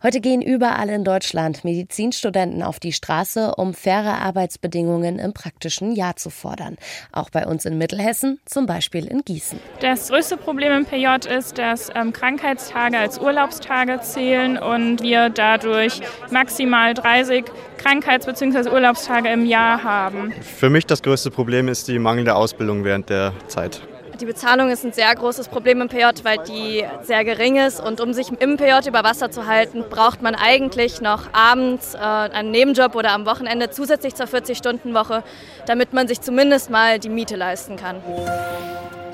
Heute gehen überall in Deutschland Medizinstudenten auf die Straße, um faire Arbeitsbedingungen im praktischen Jahr zu fordern. Auch bei uns in Mittelhessen, zum Beispiel in Gießen. Das größte Problem im PJ ist, dass ähm, Krankheitstage als Urlaubstage zählen und wir dadurch maximal 30 Krankheits- bzw. Urlaubstage im Jahr haben. Für mich das größte Problem ist die mangelnde Ausbildung während der Zeit. Die Bezahlung ist ein sehr großes Problem im PJ, weil die sehr gering ist. Und um sich im PJ über Wasser zu halten, braucht man eigentlich noch abends äh, einen Nebenjob oder am Wochenende zusätzlich zur 40-Stunden-Woche, damit man sich zumindest mal die Miete leisten kann.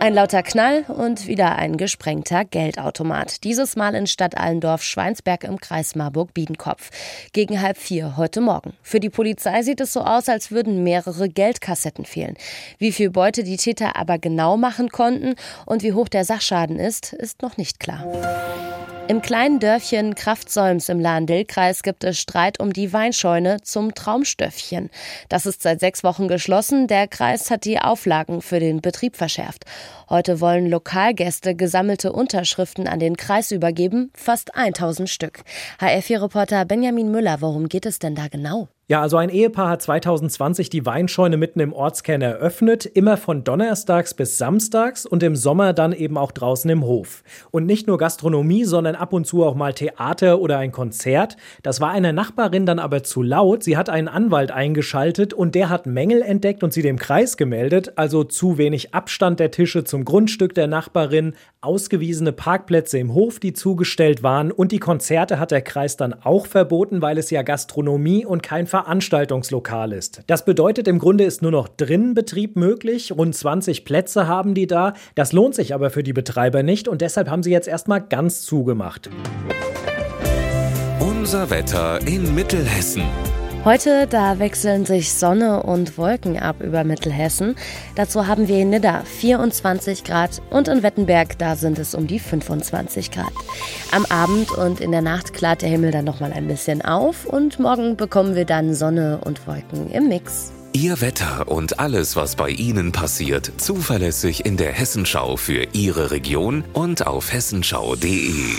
Ein lauter Knall und wieder ein gesprengter Geldautomat. Dieses Mal in Stadt Allendorf-Schweinsberg im Kreis Marburg-Biedenkopf. Gegen halb vier heute Morgen. Für die Polizei sieht es so aus, als würden mehrere Geldkassetten fehlen. Wie viel Beute die Täter aber genau machen konnten und wie hoch der Sachschaden ist, ist noch nicht klar. Im kleinen Dörfchen Kraftsäums im Lahn-Dill-Kreis gibt es Streit um die Weinscheune zum Traumstöffchen. Das ist seit sechs Wochen geschlossen. Der Kreis hat die Auflagen für den Betrieb verschärft. Heute wollen Lokalgäste gesammelte Unterschriften an den Kreis übergeben, fast 1000 Stück. HR4-Reporter Benjamin Müller, worum geht es denn da genau? Ja, also ein Ehepaar hat 2020 die Weinscheune mitten im Ortskern eröffnet, immer von Donnerstags bis Samstags und im Sommer dann eben auch draußen im Hof. Und nicht nur Gastronomie, sondern ab und zu auch mal Theater oder ein Konzert. Das war einer Nachbarin dann aber zu laut. Sie hat einen Anwalt eingeschaltet und der hat Mängel entdeckt und sie dem Kreis gemeldet, also zu wenig Abstand der Tische zum Grundstück der Nachbarin, ausgewiesene Parkplätze im Hof, die zugestellt waren und die Konzerte hat der Kreis dann auch verboten, weil es ja Gastronomie und kein Veranstaltungslokal ist. Das bedeutet, im Grunde ist nur noch Drinnenbetrieb möglich. Rund 20 Plätze haben die da. Das lohnt sich aber für die Betreiber nicht und deshalb haben sie jetzt erstmal ganz zugemacht. Unser Wetter in Mittelhessen. Heute, da wechseln sich Sonne und Wolken ab über Mittelhessen. Dazu haben wir in Nidda 24 Grad und in Wettenberg, da sind es um die 25 Grad. Am Abend und in der Nacht klart der Himmel dann nochmal ein bisschen auf und morgen bekommen wir dann Sonne und Wolken im Mix. Ihr Wetter und alles, was bei Ihnen passiert, zuverlässig in der Hessenschau für Ihre Region und auf hessenschau.de.